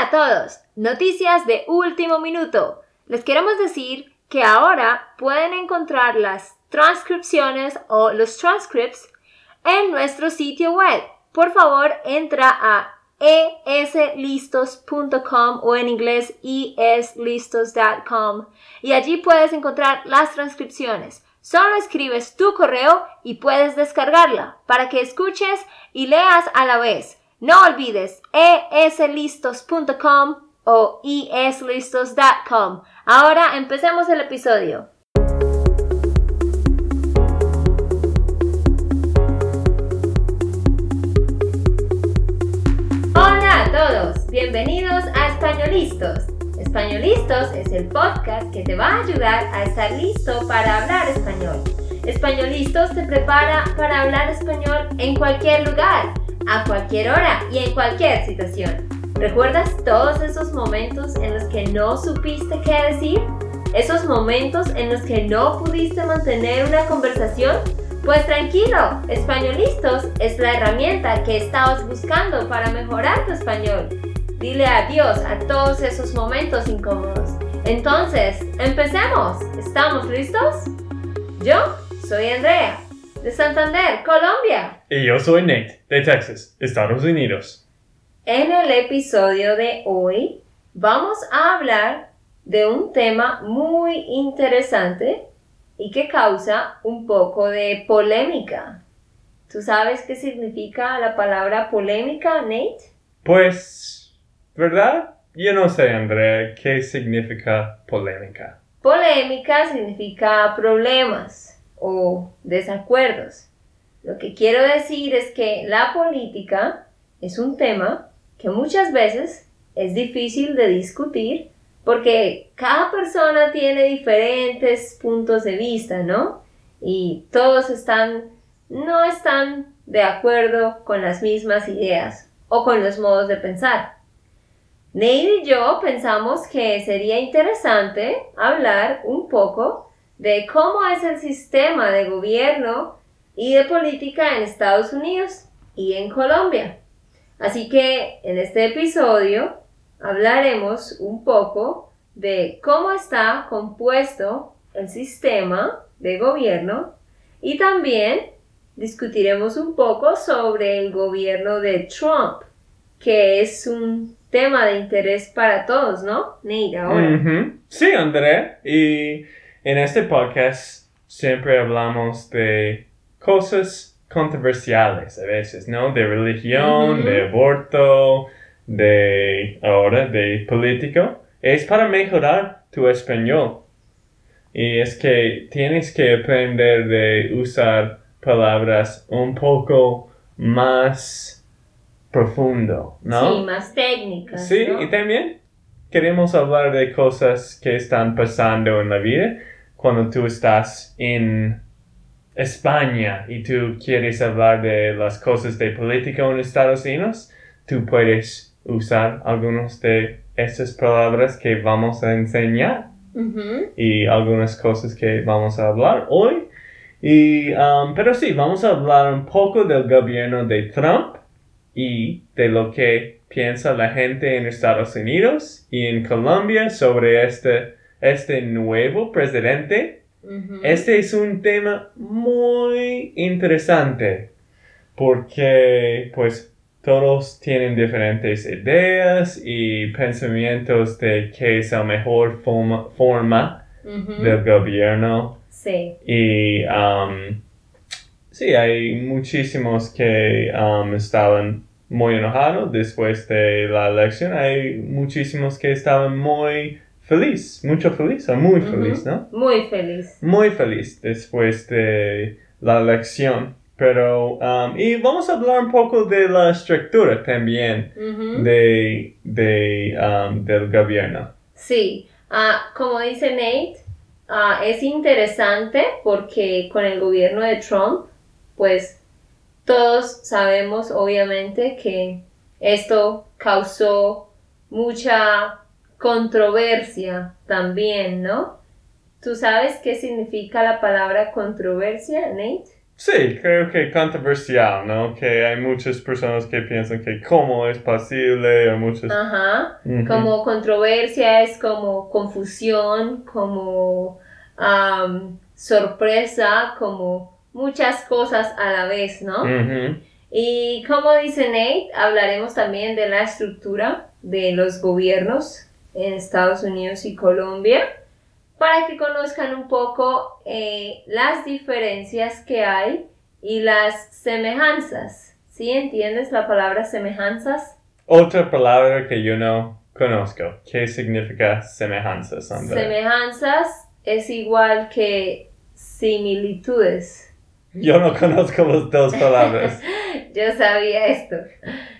Hola a todos, noticias de último minuto. Les queremos decir que ahora pueden encontrar las transcripciones o los transcripts en nuestro sitio web. Por favor, entra a eslistos.com o en inglés eslistos.com y allí puedes encontrar las transcripciones. Solo escribes tu correo y puedes descargarla para que escuches y leas a la vez. No olvides eslistos.com o eslistos.com. Ahora empecemos el episodio. Hola a todos, bienvenidos a Españolistos. Españolistos es el podcast que te va a ayudar a estar listo para hablar español. Españolistos te prepara para hablar español en cualquier lugar, a cualquier hora y en cualquier situación. ¿Recuerdas todos esos momentos en los que no supiste qué decir? ¿Esos momentos en los que no pudiste mantener una conversación? Pues tranquilo, Españolistos es la herramienta que estabas buscando para mejorar tu español. Dile adiós a todos esos momentos incómodos. Entonces, empecemos. ¿Estamos listos? Yo soy Andrea, de Santander, Colombia. Y yo soy Nate, de Texas, Estados Unidos. En el episodio de hoy vamos a hablar de un tema muy interesante y que causa un poco de polémica. ¿Tú sabes qué significa la palabra polémica, Nate? Pues, ¿verdad? Yo no sé, Andrea, qué significa polémica. Polémica significa problemas o desacuerdos. Lo que quiero decir es que la política es un tema que muchas veces es difícil de discutir porque cada persona tiene diferentes puntos de vista, ¿no? Y todos están, no están de acuerdo con las mismas ideas o con los modos de pensar. Neil y yo pensamos que sería interesante hablar un poco de cómo es el sistema de gobierno y de política en Estados Unidos y en Colombia. Así que en este episodio hablaremos un poco de cómo está compuesto el sistema de gobierno y también discutiremos un poco sobre el gobierno de Trump, que es un tema de interés para todos, ¿no? Nate, ahora. Sí, André. Y en este podcast siempre hablamos de cosas controversiales a veces, ¿no? De religión, de aborto, de ahora de político. Es para mejorar tu español. Y es que tienes que aprender de usar palabras un poco más profundo, ¿no? Sí, más técnicas. Sí, ¿no? y también queremos hablar de cosas que están pasando en la vida cuando tú estás en España y tú quieres hablar de las cosas de política en Estados Unidos, tú puedes usar algunas de estas palabras que vamos a enseñar y algunas cosas que vamos a hablar hoy. Y, um, pero sí, vamos a hablar un poco del gobierno de Trump y de lo que piensa la gente en Estados Unidos y en Colombia sobre este, este nuevo presidente. Este es un tema muy interesante porque pues todos tienen diferentes ideas y pensamientos de qué es la mejor forma, forma del gobierno Sí. y um, sí, hay muchísimos que um, estaban muy enojados después de la elección. Hay muchísimos que estaban muy feliz, mucho feliz o muy feliz, ¿no? Muy feliz. Muy feliz después de la elección. Pero, um, y vamos a hablar un poco de la estructura también de, de, um, del gobierno. Sí, Ah, como dice Nate, ah, es interesante porque con el gobierno de Trump, pues todos sabemos obviamente que esto causó mucha controversia también, ¿no? ¿Tú sabes qué significa la palabra controversia, Nate? Sí, creo que controversial, ¿no? Que hay muchas personas que piensan que cómo es posible o muchas... Ajá. Como controversia es como confusión, como sorpresa, como muchas cosas a la vez, ¿no? Y como dice Nate, hablaremos también de la estructura de los gobiernos en Estados Unidos y Colombia para que conozcan un poco eh, las diferencias que hay y las semejanzas. ¿Sí entiendes la palabra semejanzas? Otra palabra que yo no conozco. ¿Qué significa semejanza, Sandra? Semejanzas es igual que similitudes. yo no conozco las dos palabras. Yo sabía esto.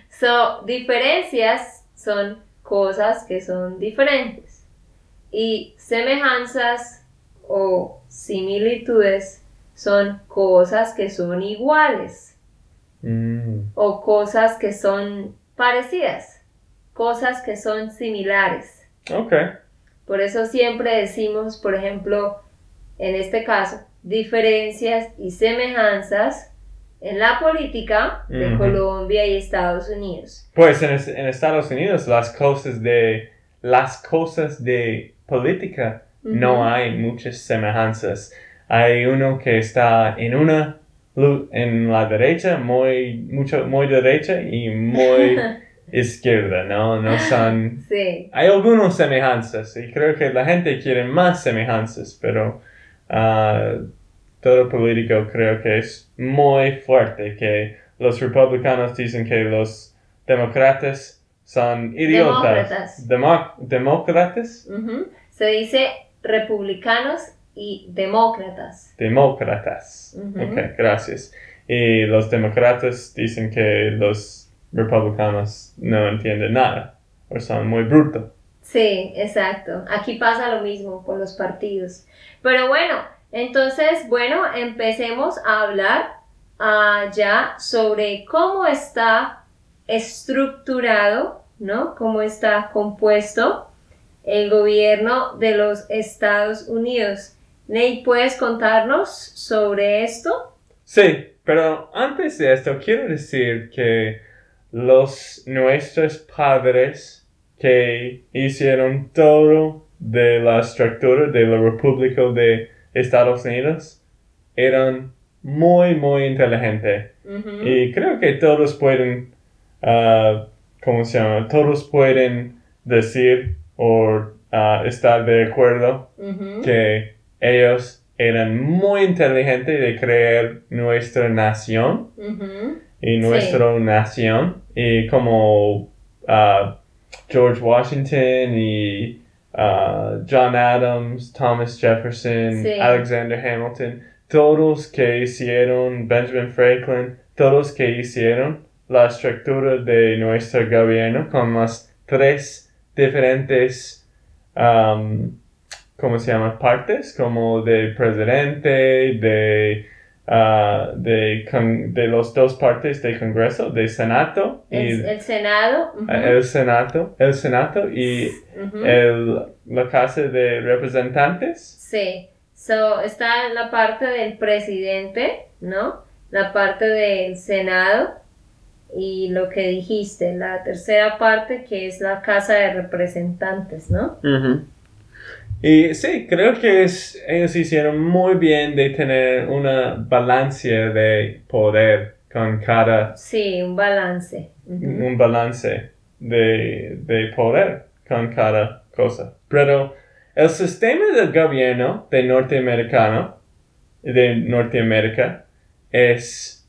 So, diferencias son cosas que son diferentes. Y semejanzas o similitudes son cosas que son iguales Mm, o cosas que son parecidas, cosas que son similares. ok. Por eso siempre decimos, por ejemplo, en este caso, diferencias y semejanzas en la política de Ujú. Colombia y Estados Unidos. Pues en, en Estados Unidos las cosas de las cosas de política no Ujú. hay muchas semejanzas. Hay uno que está en una en la derecha, muy mucho muy derecha y muy izquierda, ¿no? No son Sí, hay algunas semejanzas y creo que la gente quiere más semejanzas, pero ah, todo político creo que es muy fuerte, que los republicanos dicen que los demócratas son idiotas. Demócratas. Demo- ¿Demócratas? se dice republicanos y demócratas. Demócratas. Ujú. Ok, gracias. Y los demócratas dicen que los republicanos no entienden nada o son muy brutos. Sí, exacto. Aquí pasa lo mismo con los partidos. Pero bueno, entonces, bueno, empecemos a hablar ah, ya sobre cómo está estructurado, ¿no? Cómo está compuesto el gobierno de los Estados Unidos. Nate, ¿puedes contarnos sobre esto? Sí, pero antes de esto quiero decir que los nuestros padres que hicieron todo de la estructura de la República de Estados Unidos eran muy muy inteligentes y creo que todos pueden ah, ¿cómo se llama? todos pueden decir o ah, estar de acuerdo que ellos eran muy inteligentes de crear nuestra nación y Sí. nuestra nación. Y como ah, George Washington y ah, John Adams, Thomas Jefferson, Sí. Alexander Hamilton, todos que hicieron Benjamin Franklin, todos que hicieron la estructura de nuestro gobierno con las tres diferentes um, ¿cómo se llama? Partes, como de presidente, de, ah, de, con- de los dos partes del Congreso, del Senato y El, el Senado. eh, el Senato, el Senato y el, la Casa de Representantes. Sí, so, está la parte del presidente, ¿no? La parte del Senado y lo que dijiste, la tercera parte que es la Casa de Representantes, ¿no? Y sí, creo que es, ellos hicieron muy bien de tener una balanza de poder con cada Sí, un balance. Ujú. un balance de, de poder con cada cosa. Pero el sistema del gobierno de norteamericano, de Norteamérica, es,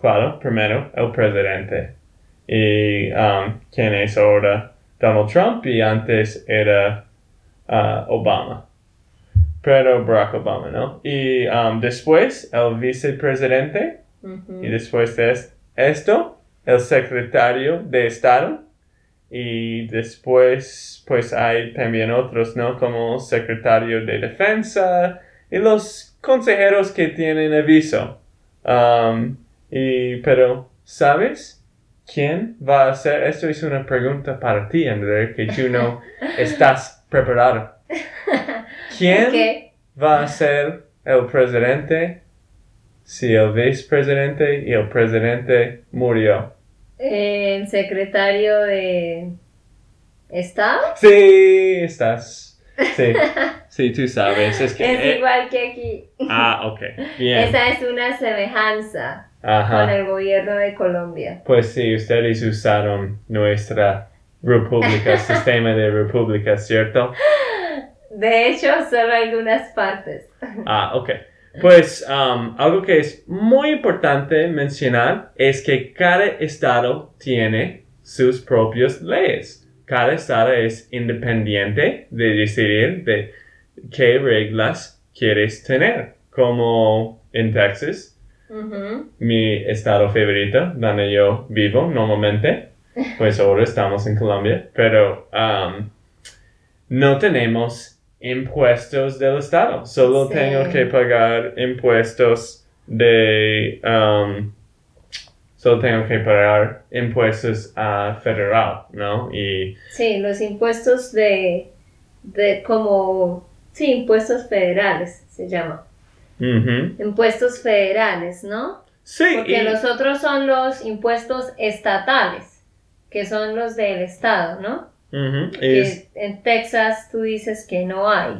claro, primero el presidente. Y um, quien es ahora Donald Trump y antes era uh, Obama. Pero Barack Obama, ¿no? Y um, después el vicepresidente y después de es- esto, el secretario de Estado. Y después, pues hay también otros, ¿no? Como secretario de Defensa y los consejeros que tienen aviso. Um, y, pero, ¿sabes? ¿Quién va a hacer? Esto es una pregunta para ti, André, que tú no estás preparado. ¿Quién Ok. va a ser el presidente si el vicepresidente y el presidente murió. El secretario de Estado. Sí, estás. Sí, sí, tú sabes. Es, que, Es eh, igual que aquí. Ah, ok. Bien. Esa es una semejanza con Ajá. el gobierno de Colombia. Pues sí, ustedes usaron nuestra república, sistema de república, ¿cierto? De hecho, solo algunas partes. Ah, ok. Pues um, algo que es muy importante mencionar es que cada estado tiene sus propias leyes. Cada estado es independiente de decidir de qué reglas quieres tener. Como en Texas, mi estado favorito, donde yo vivo normalmente. Pues ahora estamos en Colombia, pero um, no tenemos impuestos del estado. Solo Sí. tengo que pagar impuestos de... um, solo tengo que pagar impuestos a federal, ¿no? Y Sí, los impuestos de, de como, sí, impuestos federales se llama. Impuestos federales, ¿no? sí, Porque y- los otros son los impuestos estatales, que son los del estado, ¿no? es- en Texas tú dices que no hay.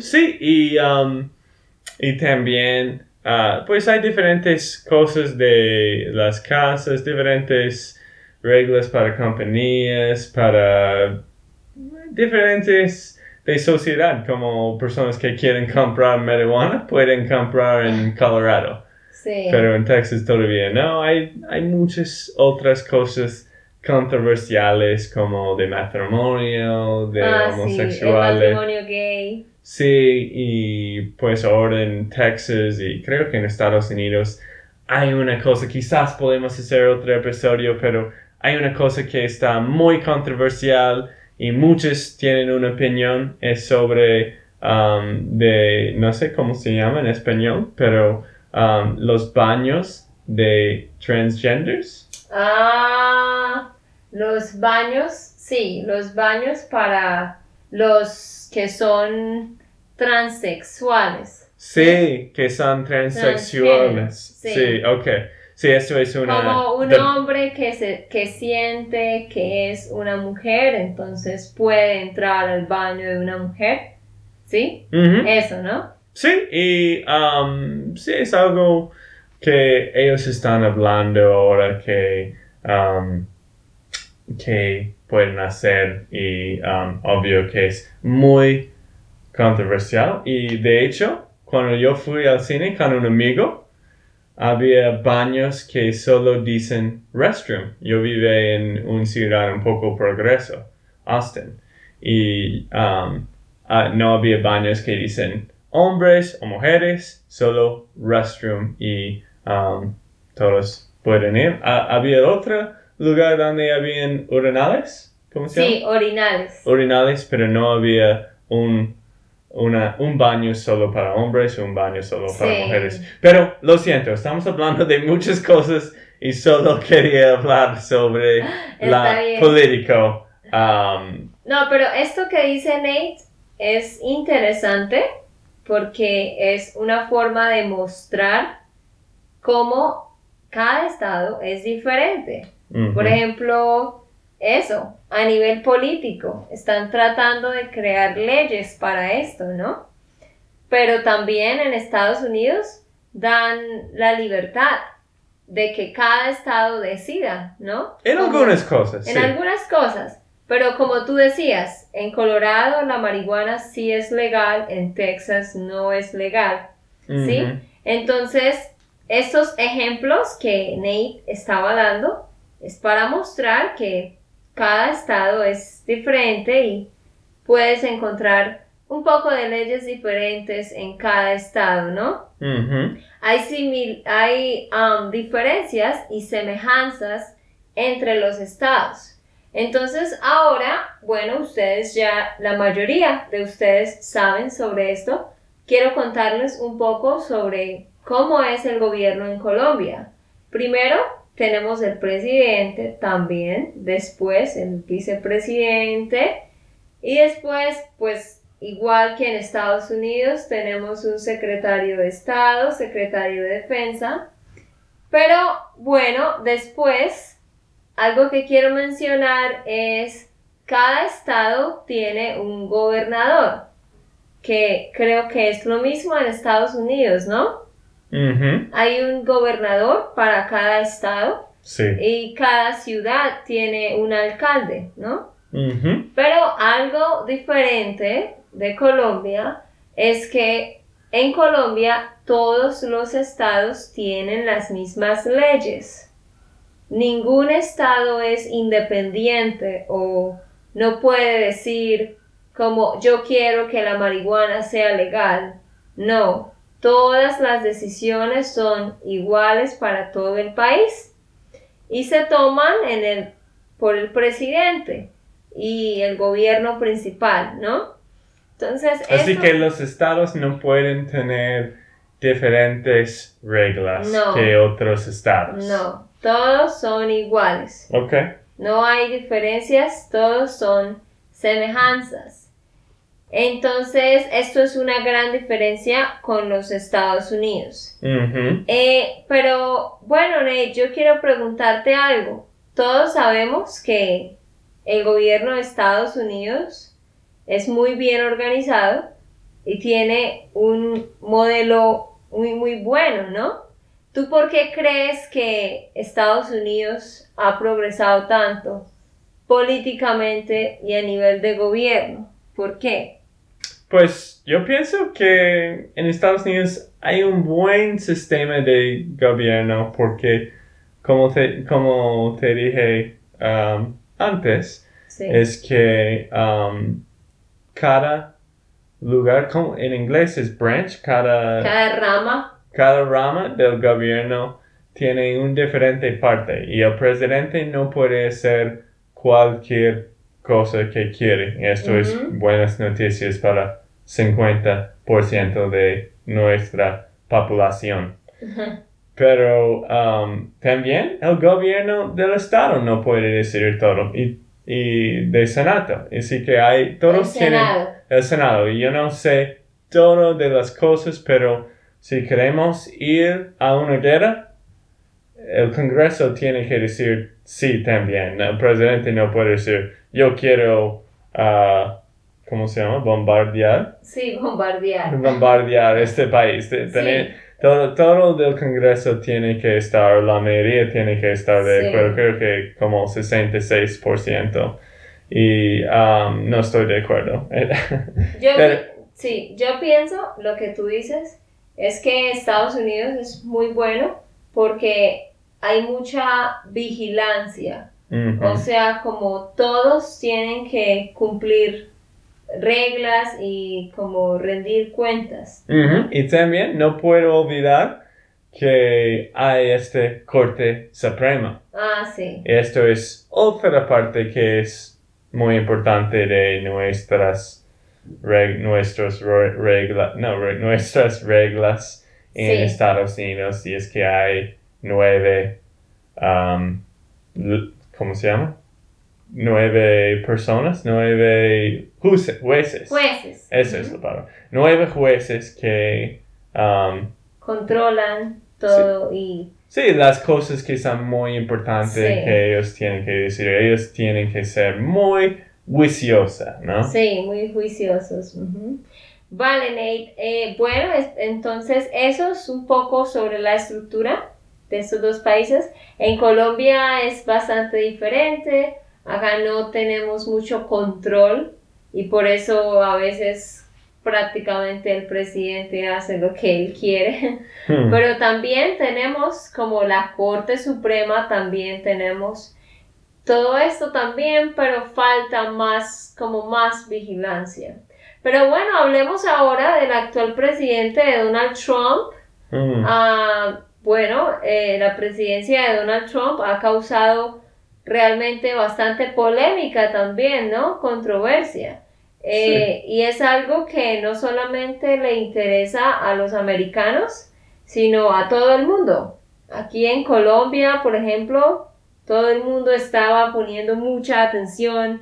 Sí, y, um, y también, ah, pues hay diferentes cosas de las casas, diferentes reglas para compañías, para diferentes de sociedad, como personas que quieren comprar marihuana pueden comprar en Colorado, Sí. pero en Texas todavía no. Hay, hay muchas otras cosas controversiales como de matrimonio, de ah, sí, el homosexuales. matrimonio gay. Sí, y pues ahora en Texas y creo que en Estados Unidos hay una cosa, quizás podemos hacer otro episodio, pero hay una cosa que está muy controversial y muchos tienen una opinión, es sobre um, de, no sé cómo se llama en español, pero um, los baños de transgenders. Ah, los baños, sí, los baños para los que son transexuales. Sí, que son transexuales. sí. Sí, ok. Sí, eso es una... Como un hombre que, se, que siente que es una mujer, entonces puede entrar al baño de una mujer. ¿Sí? Eso, ¿no? Sí, y um, sí, es algo que ellos están hablando ahora que, um, que pueden hacer y um, obvio que es muy controversial. Y de hecho, cuando yo fui al cine con un amigo, había baños que solo dicen restroom. Yo vive en una ciudad un poco progreso, Austin. Y um, ah, no había baños que dicen hombres o mujeres, solo restroom y um, todos pueden ir. ¿Había otro lugar donde habían urinales? ¿Cómo se Sí, llama? orinales. Urinales, pero no había un, una, un baño solo para hombres o un baño solo para Sí. mujeres. Pero lo siento, estamos hablando de muchas cosas y solo quería hablar sobre la bien. político. Um, No, pero esto que dice Nate es interesante porque es una forma de mostrar cómo cada estado es diferente. Por ejemplo, eso, a nivel político, están tratando de crear leyes para esto, ¿no? Pero también en Estados Unidos dan la libertad de que cada estado decida, ¿no? En Como- algunas cosas, en sí. algunas cosas. Pero como tú decías, en Colorado la marihuana sí es legal, en Texas no es legal. ¿sí? Entonces, estos ejemplos que Nate estaba dando es para mostrar que cada estado es diferente y puedes encontrar un poco de leyes diferentes en cada estado, ¿no? Hay, simil- hay um, diferencias y semejanzas entre los estados. Entonces ahora, bueno, ustedes ya, la mayoría de ustedes saben sobre esto. Quiero contarles un poco sobre cómo es el gobierno en Colombia. Primero tenemos el presidente también, después el vicepresidente y después pues igual que en Estados Unidos, tenemos un secretario de Estado, secretario de Defensa. Pero bueno, después, algo que quiero mencionar es, cada estado tiene un gobernador, que creo que es lo mismo en Estados Unidos, ¿no? Hay un gobernador para cada estado Sí. y cada ciudad tiene un alcalde, ¿no? Pero algo diferente de Colombia es que en Colombia todos los estados tienen las mismas leyes. Ningún estado es independiente o no puede decir como yo quiero que la marihuana sea legal. No, todas las decisiones son iguales para todo el país y se toman en el, por el presidente y el gobierno principal, ¿no? Entonces, Así que los estados no pueden tener diferentes reglas No. que otros estados. no, todos son iguales. Ok. No hay diferencias, todos son semejanzas. Entonces, esto es una gran diferencia con los Estados Unidos. Eh, pero bueno, yo quiero preguntarte algo. Todos sabemos que el gobierno de Estados Unidos es muy bien organizado y tiene un modelo muy, muy bueno, ¿no? ¿Tú por qué crees que Estados Unidos ha progresado tanto políticamente y a nivel de gobierno? ¿Por qué? Pues yo pienso que en Estados Unidos hay un buen sistema de gobierno porque, como te, como te dije um, antes, Sí. es que um, cada lugar, como en inglés es branch, cada, Cada rama. Cada rama del gobierno tiene un diferente parte y el presidente no puede hacer cualquier cosa que quiere. Esto es buenas noticias para 50% de nuestra población. Pero um, también el gobierno del estado no puede decidir todo y, y de senato. Así que hay, El todos tienen Senado. el Senado. Yo no sé todo de las cosas, pero si queremos ir a una guerra, el Congreso tiene que decir sí también. El presidente no puede decir yo quiero, ah, ¿cómo se llama? Bombardear. Sí, bombardear. Bombardear este país. Sí. tener- todo, todo del Congreso tiene que estar, la mayoría tiene que estar de Sí. acuerdo, creo que como 66%. Y um, no estoy de acuerdo. Yo, Pero- sí, yo pienso lo que tú dices es que Estados Unidos es muy bueno porque hay mucha vigilancia. O sea, como todos tienen que cumplir reglas y como rendir cuentas. Y también no puedo olvidar que hay este Corte Suprema. Ah, sí. Esto es otra parte que es muy importante de nuestras, reg- nuestros re- regla- no, nuestras reglas en Sí. Estados Unidos. Y es que hay nueve, um, ¿cómo se llama? Nueve personas, nueve jueces. jueces. Esa es Ujú. la palabra. Nueve jueces que, um, Controlan todo y sí, las cosas que son muy importantes Sí. que ellos tienen que decir, ellos tienen que ser muy juiciosa, ¿no? Sí, muy juiciosos. Vale, Nate. Eh, bueno, es- entonces eso es un poco sobre la estructura de estos dos países. En Colombia es bastante diferente. Acá no tenemos mucho control y por eso a veces prácticamente el presidente hace lo que él quiere. Hmm. Pero también tenemos como la Corte Suprema, también tenemos todo esto también, pero falta más, como más vigilancia. Pero bueno, hablemos ahora del actual presidente de Donald Trump. Hmm. Ah, bueno, eh, la presidencia de Donald Trump ha causado realmente bastante polémica también, ¿no? Controversia. Eh, Y es algo que no solamente le interesa a los americanos, sino a todo el mundo. Aquí en Colombia, por ejemplo, todo el mundo estaba poniendo mucha atención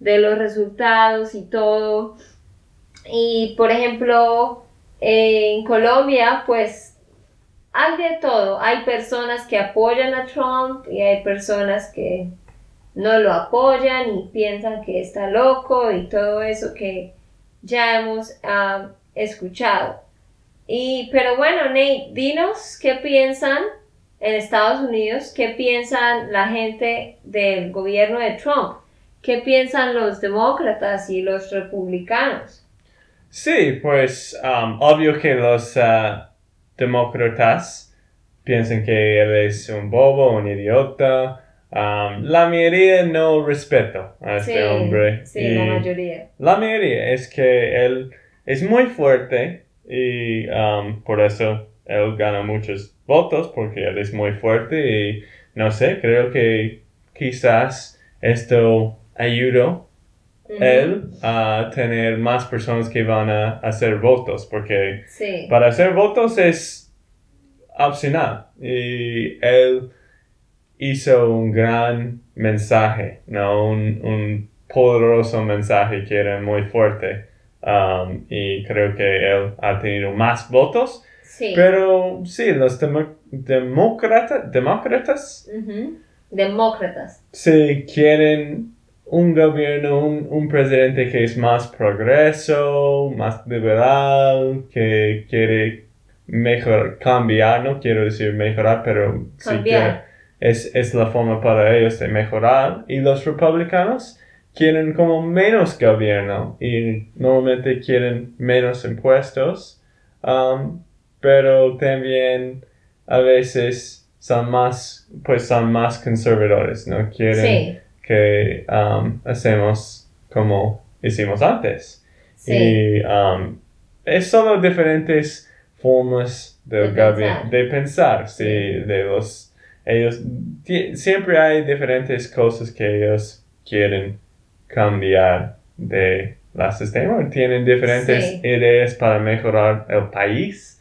de los resultados y todo. Y por ejemplo, en Colombia, pues hay de todo. Hay personas que apoyan a Trump y hay personas que no lo apoyan y piensan que está loco y todo eso que ya hemos ah, escuchado. Y, pero bueno, Nate, dinos qué piensan en Estados Unidos, qué piensan la gente del gobierno de Trump, qué piensan los demócratas y los republicanos. Sí, pues um, obvio que los uh, demócratas piensan que él es un bobo, un idiota. Um, la mayoría no respeto a este hombre. Sí, la mayoría. La mayoría es que él es muy fuerte y um, por eso él gana muchos votos porque él es muy fuerte y no sé, creo que quizás esto ayudó él a tener más personas que van a hacer votos, porque para hacer votos es opcional. Y él hizo un gran mensaje, ¿no? Un, poderoso mensaje que era muy fuerte. Um, y creo que él ha tenido más votos. Pero sí, los demócratas, demócratas, demócratas. Sí, quieren un gobierno, un, presidente que es más progreso, más liberal, que quiere mejorar, cambiar, no quiero decir mejorar, pero sí que es, es la forma para ellos de mejorar. Y los republicanos quieren como menos gobierno y normalmente quieren menos impuestos, um, pero también a veces son más, pues son más conservadores, ¿no? Quieren que um, hacemos como hicimos antes. Y um, es solo diferentes formas de, pensar. de pensar, sí, de los ellos siempre hay diferentes cosas que ellos quieren cambiar de la sistema, tienen diferentes ideas para mejorar el país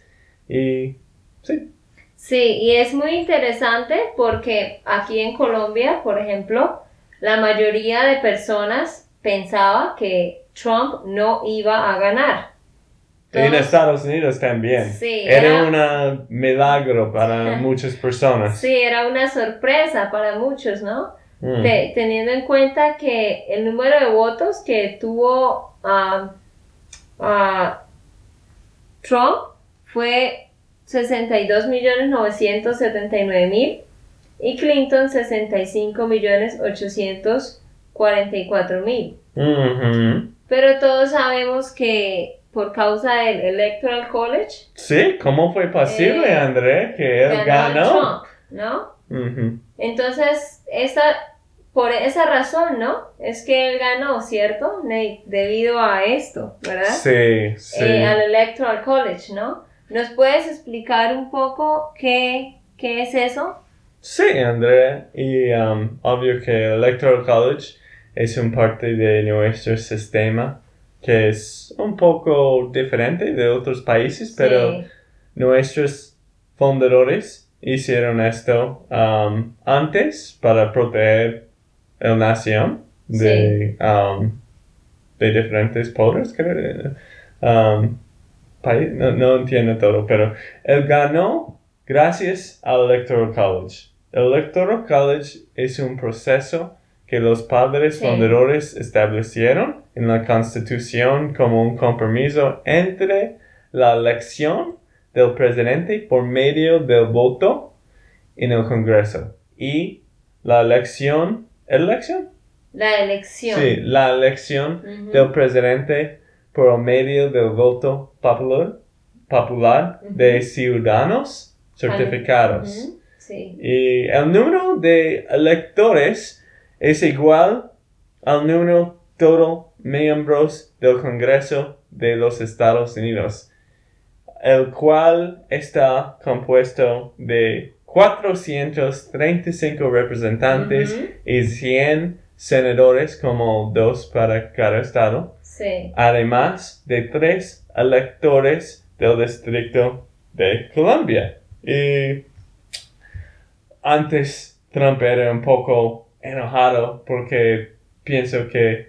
y sí. Sí, y es muy interesante porque aquí en Colombia, por ejemplo, la mayoría de personas pensaba que Trump no iba a ganar. en Estados Unidos también. Sí, era, un milagro para muchas personas. Sí, era una sorpresa para muchos, ¿no? Mm. teniendo en cuenta que el número de votos que tuvo uh, Trump fue 62.979.000 y Clinton 65 millones 844 mil. Pero todos sabemos que por causa del Electoral College. Sí, ¿cómo fue posible, eh, André, que él ganó? ¿no? Entonces, esa, por esa razón, ¿no? Es que él ganó, ¿cierto? Debido a esto, ¿verdad? Sí, sí. Eh, al Electoral College, ¿no? ¿Nos puedes explicar un poco qué, qué es eso? Sí, Andrea, y um, obvio que el Electoral College es un parte de nuestro sistema que es un poco diferente de otros países, pero nuestros fundadores hicieron esto um, antes para proteger la nación de, um, de diferentes pobres, creo. Um, no, no entiendo todo, pero él ganó gracias al Electoral College. El Electoral College es un proceso que los padres fundadores establecieron en la Constitución como un compromiso entre la elección del presidente por medio del voto en el Congreso y la elección, ¿elección? La elección. Sí, la elección del presidente por medio del voto popular, popular de ciudadanos certificados. Y el número de electores es igual al número total miembros del Congreso de los Estados Unidos, el cual está compuesto de 435 representantes y 100 senadores, como dos para cada estado. Además de tres electores del Distrito de Columbia. Y antes Trump era un poco enojado porque pienso que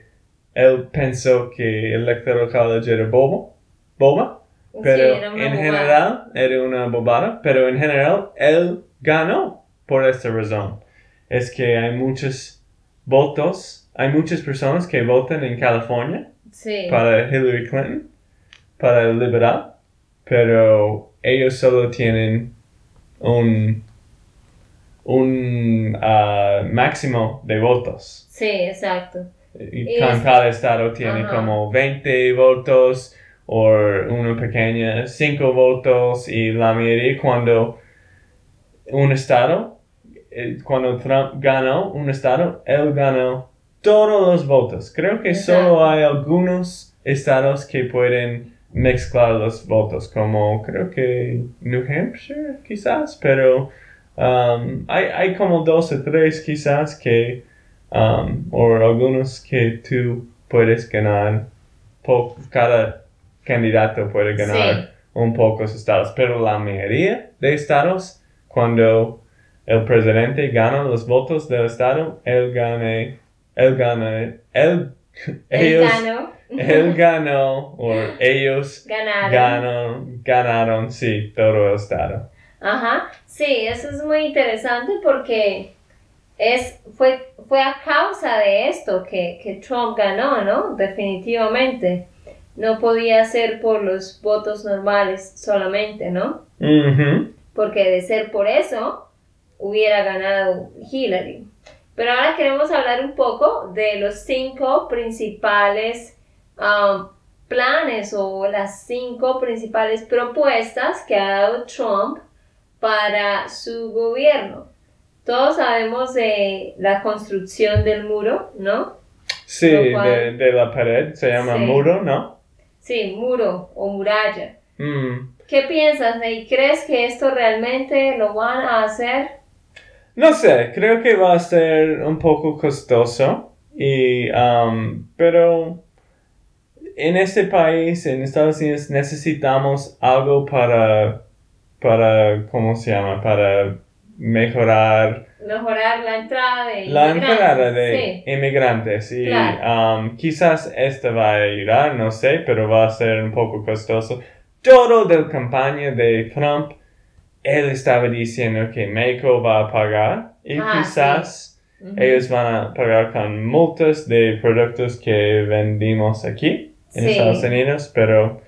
él pensó que el Electoral College era bobo, boba, pero Sí, en bobada. general era una bobada, pero en general él ganó por esta razón. Es que hay muchos votos, hay muchas personas que votan en California Sí. para Hillary Clinton, para el liberal, pero ellos solo tienen un, un ah, máximo de votos. Sí, exacto. Y Y con es- cada estado tiene Ajá. como 20 votos o una pequeña 5 votos y la mayoría cuando un estado, eh, cuando Trump ganó un estado, él ganó todos los votos. Creo que Exacto. solo hay algunos estados que pueden mezclar los votos, como creo que New Hampshire quizás, pero um, hay, hay como dos o tres quizás que um, o algunos que tú puedes ganar, po- cada candidato puede ganar Sí. un pocos estados, pero la mayoría de estados, cuando el presidente gana los votos del estado, él gana, él gana, él, Él ellos, ganó. él ganó, o ellos Ganaron. ganaron, ganaron, sí, todo el estado. Ajá, sí, eso es muy interesante porque es, fue, fue a causa de esto que, que Trump ganó, ¿no? Definitivamente. No podía ser por los votos normales solamente, ¿no? Ujú. Porque de ser por eso, hubiera ganado Hillary. Pero ahora queremos hablar un poco de los cinco principales um, planes o las cinco principales propuestas que ha dado Trump para su gobierno. Todos sabemos de la construcción del muro, ¿no? Sí, de, de la pared, se llama Sí. muro, ¿no? Sí, muro o muralla. Mm. ¿Qué piensas, Ney? ¿Crees que esto realmente lo van a hacer? No sé, creo que va a ser un poco costoso, y, um, pero en este país, en Estados Unidos, necesitamos algo para, para, ¿cómo se llama? Para mejorar Mejorar la entrada de la inmigrantes, entrada de sí. inmigrantes. Y Claro. um, quizás este va a ayudar, no sé, pero va a ser un poco costoso. Todo de la campaña de Trump, él estaba diciendo que México va a pagar y Ah, quizás Ujú. ellos van a pagar con multas de productos que vendimos aquí en Sí. Estados Unidos, pero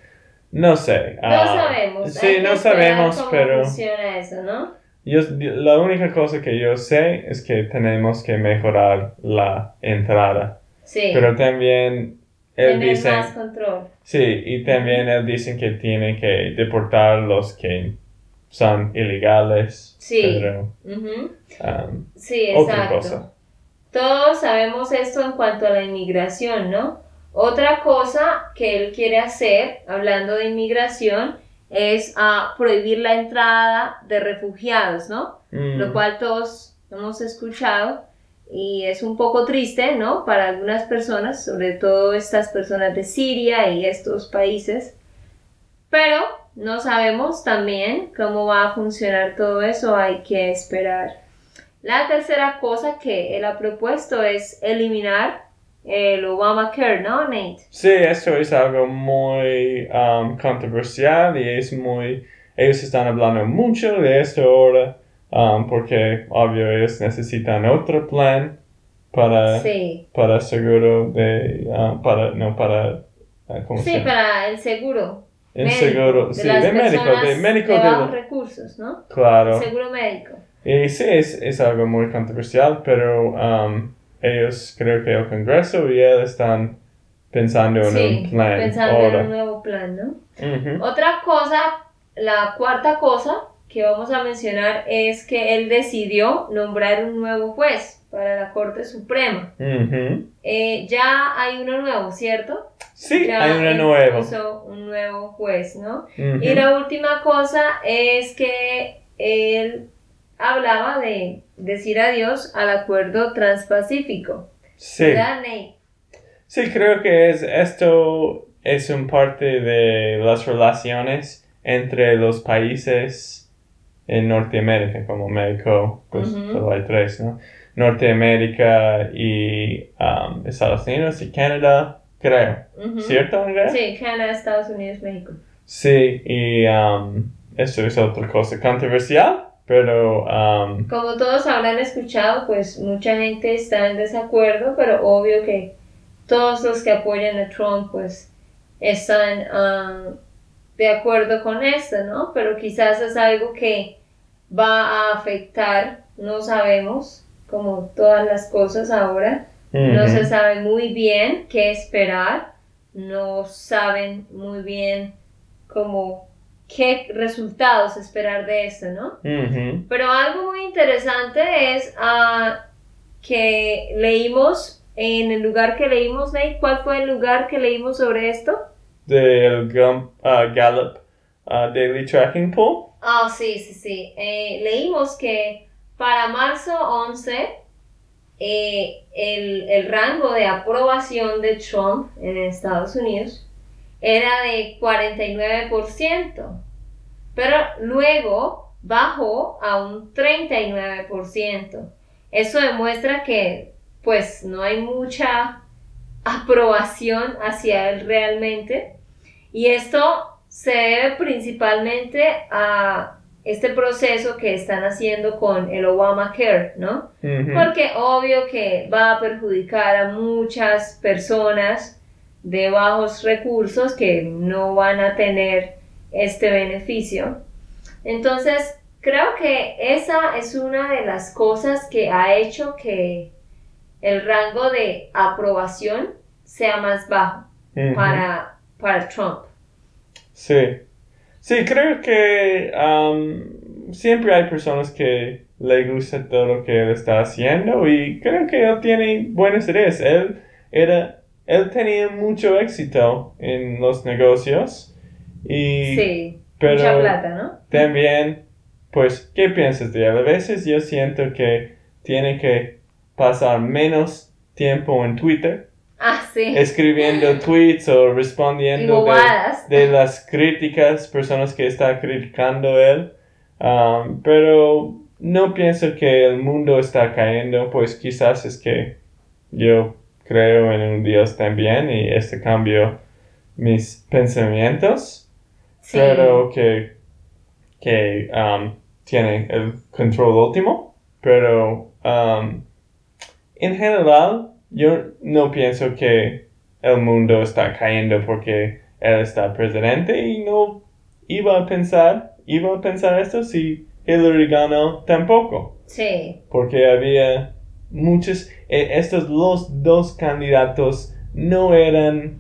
no sé. No ah, sabemos. Sí, hay no sabemos, cómo pero funciona eso, ¿no? yo, la única cosa que yo sé es que tenemos que mejorar la entrada. Sí. Pero también él dice, más control. sí, y también él dice que tiene que deportar los que son ilegales. Sí. Pero, Ujú. um, Sí, Otra exacto. cosa. Todos sabemos esto en cuanto a la inmigración, ¿no? Otra cosa que él quiere hacer, hablando de inmigración, es ah, prohibir la entrada de refugiados, ¿no? mm, Lo cual todos hemos escuchado y es un poco triste, ¿no? Para algunas personas, sobre todo estas personas de Siria y estos países. Pero no sabemos también cómo va a funcionar todo eso, hay que esperar. La tercera cosa que él ha propuesto es eliminar el Obamacare, ¿no, Nate? Sí, esto es algo muy um, controversial y es muy... Ellos están hablando mucho de esto ahora um, porque, obvio, ellos necesitan otro plan para, Sí, para seguro de... um, para, no, para... uh, ¿Cómo se sí, llama? para el seguro. En médico, seguro, de sí, de médico, de médico de de... bajos recursos, ¿no? Claro. Seguro médico. Y sí, es, es algo muy controversial, pero um, ellos creo que el Congreso y él están pensando en Sí, un plan pensando en ahora. un nuevo plan. Otra cosa, la cuarta cosa que vamos a mencionar es que él decidió nombrar un nuevo juez para la Corte Suprema. Eh, ya hay uno nuevo, ¿cierto? Sí, Ya hay nueva. puso un nuevo juez, ¿no? Y la última cosa es que él hablaba de decir adiós al acuerdo transpacífico. Sí. ¿Verdad, Nate? sí, creo que es, esto es un parte de las relaciones entre los países en Norteamérica, como México, pues Ujú. solo hay tres, ¿no? Norteamérica y um, Estados Unidos y Canadá, creo. Ujú. ¿Cierto, Andrea? Sí, Canadá, Estados Unidos, México. Sí, y um, eso es otra cosa controversial, pero um, Como todos habrán escuchado, pues mucha gente está en desacuerdo, pero obvio que todos los que apoyan a Trump, pues están ah, de acuerdo con esto, ¿no? Pero quizás es algo que va a afectar, no sabemos, como todas las cosas ahora, no se sabe muy bien qué esperar, no saben muy bien como qué resultados esperar de esto, ¿no? Pero algo muy interesante es ah, que leímos en el lugar que leímos, Nate, ¿cuál fue el lugar que leímos sobre esto? Del uh, Gallup uh, Daily Tracking Poll. Ah, sí, sí, sí. Eh, leímos que para marzo 11 eh, el, el rango de aprobación de Trump en Estados Unidos era de 49%, pero luego bajó a un 39%. Eso demuestra que pues no hay mucha aprobación hacia él realmente y esto se debe principalmente a este proceso que están haciendo con el Obamacare, ¿no? Porque obvio que va a perjudicar a muchas personas de bajos recursos que no van a tener este beneficio. Entonces, creo que esa es una de las cosas que ha hecho que el rango de aprobación sea más bajo para, para Trump. Sí. Sí, creo que um, siempre hay personas que le gusta todo lo que él está haciendo y creo que él tiene buenas ideas. Él era, él tenía mucho éxito en los negocios y Sí, pero mucha plata, ¿no? también, pues, ¿qué piensas de él? A veces yo siento que tiene que pasar menos tiempo en Twitter Ah, sí. escribiendo tweets o respondiendo de las críticas, personas que está criticando él. Um, pero no pienso que el mundo está cayendo, pues quizás es que yo creo en un Dios también y este cambio mis pensamientos, Sí. pero que, que um, tiene el control último. Pero um, en general, yo no pienso que el mundo está cayendo porque él está presidente y no iba a pensar, iba a pensar esto si Hillary ganó tampoco, Sí, porque había muchos, eh, estos los dos candidatos no eran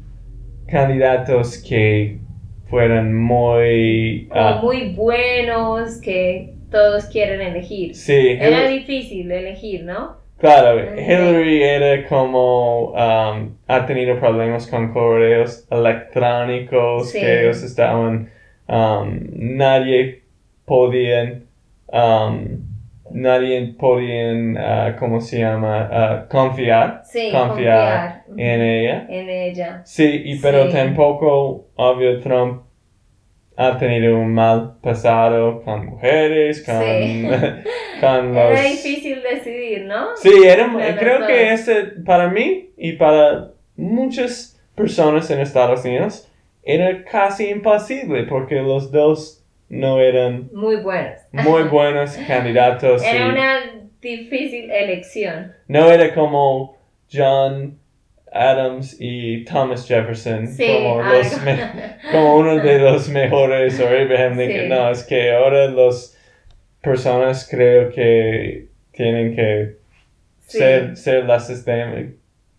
candidatos que fueran muy... ah, muy buenos que todos quieren elegir. sí, Era Hillary- difícil elegir, ¿no? Claro. Hillary era como um, ha tenido problemas con correos electrónicos Sí. que ellos estaban um, nadie podían um, nadie podían uh, ¿cómo se llama? Uh, confiar Sí, Confiar confiar, en ella. en ella. Sí, y pero Sí. tampoco obvio Trump ha tenido un mal pasado con mujeres, con, Sí. con los Era difícil decidir, ¿no? Sí, era, creo que ese, para mí y para muchas personas en Estados Unidos, era casi imposible porque los dos no eran Muy buenos. muy buenos candidatos. Era y una difícil elección. No era como John Adams y Thomas Jefferson, Sí, como, los me- como uno de los mejores, o Abraham Lincoln. Sí. No, es que ahora las personas creo que tienen que Sí. ser, ser la sistema,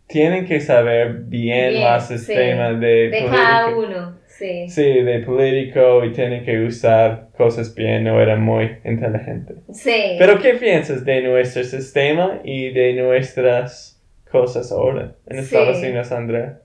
tienen que saber bien, Bien, la sí. sistema de, De cada uno, sí. Sí, de político y tienen que usar cosas bien, no era muy inteligente. Sí. Pero ¿qué piensas de nuestro sistema y de nuestras cosas ahora en Sí. Estados Unidos, Andrea?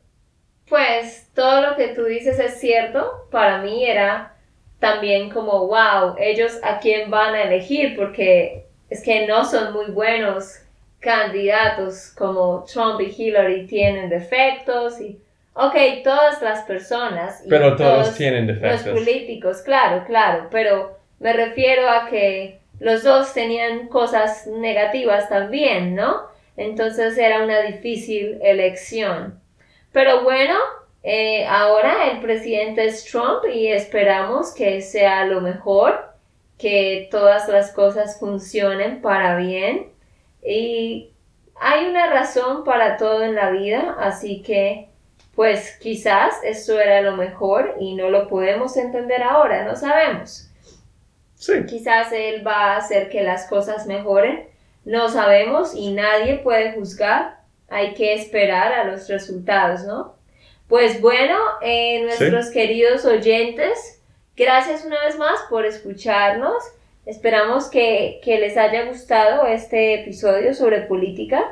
Pues todo lo que tú dices es cierto. Para mí era también como, wow, ellos a quién van a elegir porque es que no son muy buenos candidatos como Trump y Hillary tienen defectos y, ok, todas las personas. y Pero todos tienen Los defectos. políticos, claro, claro, pero me refiero a que los dos tenían cosas negativas también, ¿no? Entonces era una difícil elección. Pero bueno, eh, ahora el presidente es Trump y esperamos que sea lo mejor, que todas las cosas funcionen para bien. Y hay una razón para todo en la vida, así que pues quizás eso era lo mejor y no lo podemos entender ahora, no sabemos. Quizás Él va a hacer que las cosas mejoren. No sabemos y nadie puede juzgar. Hay que esperar a los resultados, ¿no? Pues bueno, eh, nuestros queridos oyentes, gracias una vez más por escucharnos. Esperamos que, que, les haya gustado este episodio sobre política.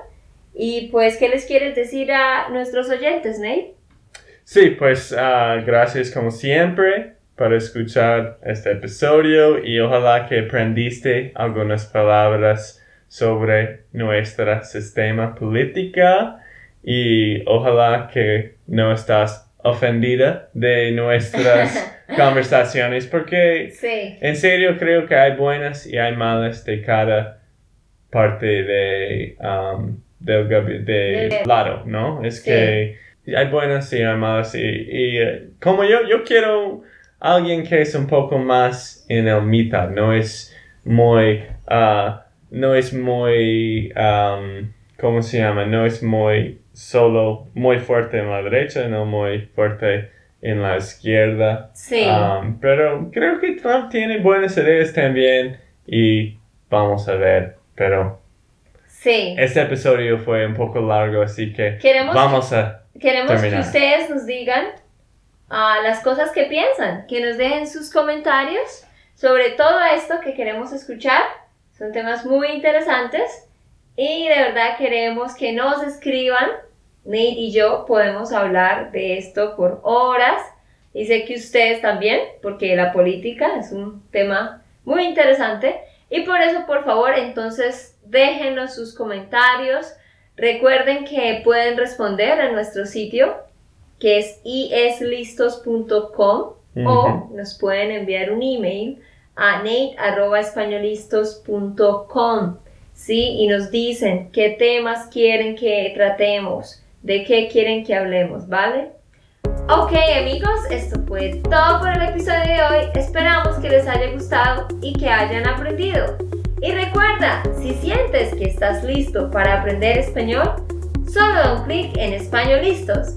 Y pues, ¿qué les quieres decir a nuestros oyentes, Nate? Sí, pues uh, gracias como siempre para escuchar este episodio y ojalá que aprendiste algunas palabras sobre nuestro sistema política y ojalá que no estás ofendida de nuestras conversaciones porque sí. en serio creo que hay buenas y hay malas de cada parte de, um, del, de, lado, ¿no? Es que hay buenas y hay malas y, y como yo, yo quiero alguien que es un poco más en el mitad, no es muy, uh, no es muy, um, ¿cómo se llama? No es muy solo, muy fuerte en la derecha, no muy fuerte en la izquierda. Sí. Um, pero creo que Trump tiene buenas ideas también y vamos a ver, pero... Sí. Este episodio fue un poco largo, así que vamos a... Queremos que ustedes nos digan las cosas que piensan, que nos dejen sus comentarios sobre todo esto que queremos escuchar. Son temas muy interesantes y de verdad queremos que nos escriban. Nate y yo podemos hablar de esto por horas y sé que ustedes también, porque la política es un tema muy interesante. Y por eso, por favor, entonces déjenos sus comentarios. Recuerden que pueden responder en nuestro sitio que es islistos.com o nos pueden enviar un email a nate.españolistos.com ¿sí? y nos dicen qué temas quieren que tratemos, de qué quieren que hablemos, ¿vale? Ok amigos, esto fue todo por el episodio de hoy. Esperamos que les haya gustado y que hayan aprendido. Y recuerda, si sientes que estás listo para aprender español, solo da un clic en Español Listos.